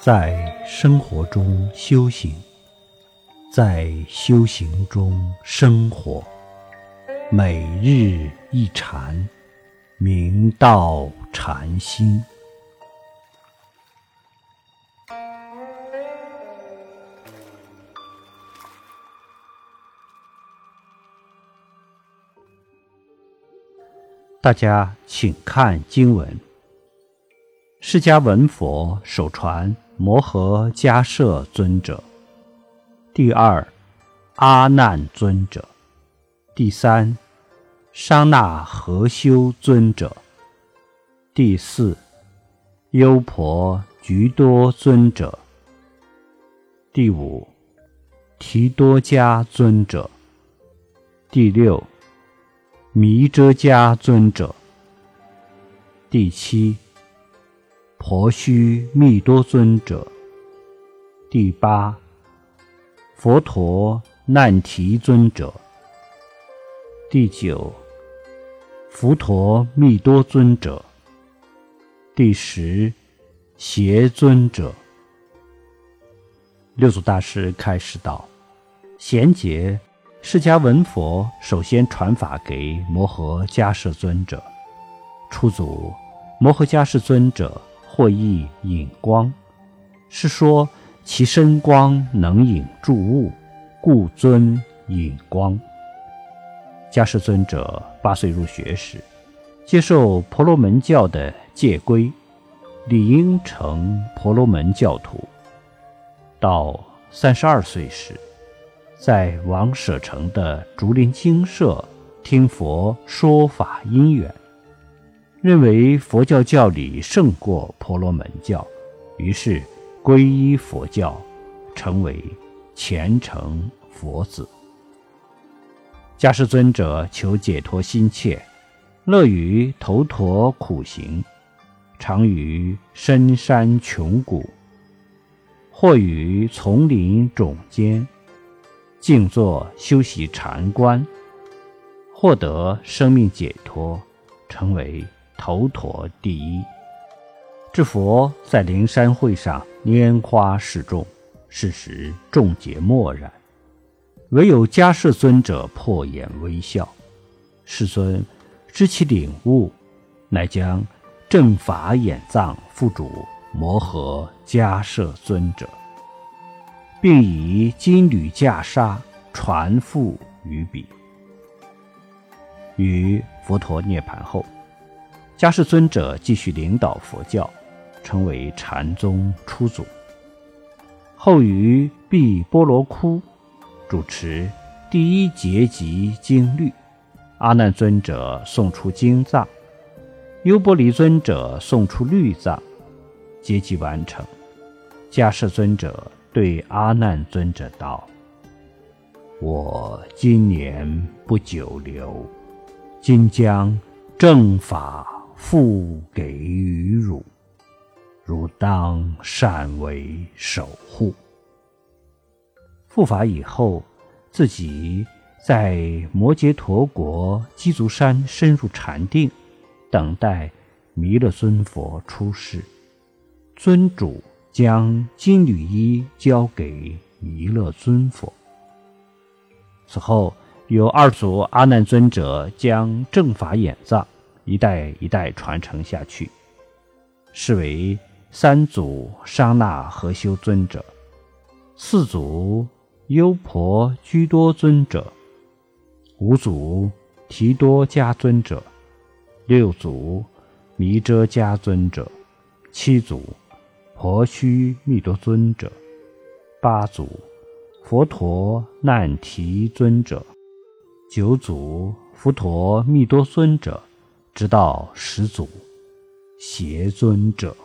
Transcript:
在生活中修行，在修行中生活，每日一禅，明道禅心。大家请看经文：释迦文佛首传摩诃迦摄尊者，第二阿难尊者，第三商那合修尊者，第四优婆居多尊者，第五提多迦尊者，第六。弥遮迦尊者，第七；婆须密多尊者，第八；佛陀难提尊者，第九；佛陀密多尊者，第十；邪尊者。六祖大师开示道：“贤劫。”释迦文佛首先传法给摩诃迦摄尊者。初祖摩诃迦摄尊者或译引光，是说其身光能引诸物，故尊引光。迦摄尊者八岁入学时，接受婆罗门教的戒规，理应成婆罗门教徒。到三十二岁时，在王舍城的竹林精舍听佛说法因缘，认为佛教教理胜过婆罗门教，于是皈依佛教，成为虔诚佛子。迦师尊者求解脱心切，乐于头陀苦行，常于深山穷谷，或于丛林冢间。静坐修习禅观，获得生命解脱，成为头陀第一。至佛在灵山会上拈花示众，是时众皆默然，唯有迦摄尊者破颜微笑。世尊知其领悟，乃将正法眼藏付嘱摩诃迦摄尊者。并以金缕袈裟传付于彼。于佛陀涅盘后，迦叶尊者继续领导佛教，成为禅宗初祖。后于毕波罗窟主持第一结集经律，阿难尊者送出经藏，优波离尊者送出律藏，结集完成，迦叶尊者。对阿难尊者道：“我今年不久留，今将正法付给于汝，汝当善为守护。复法以后，自己在摩羯陀国鸡足山深入禅定，等待弥勒尊佛出世。尊主。”将金缕衣交给弥勒尊佛。此后，有二祖阿难尊者将正法演藏一代一代传承下去，是为三祖商那合修尊者，四祖优婆居多尊者，五祖提多迦尊者，六祖弥遮迦尊者，七祖。婆须密多尊者，八祖佛陀难提尊者，九祖佛陀密多尊者，直到始祖邪尊者。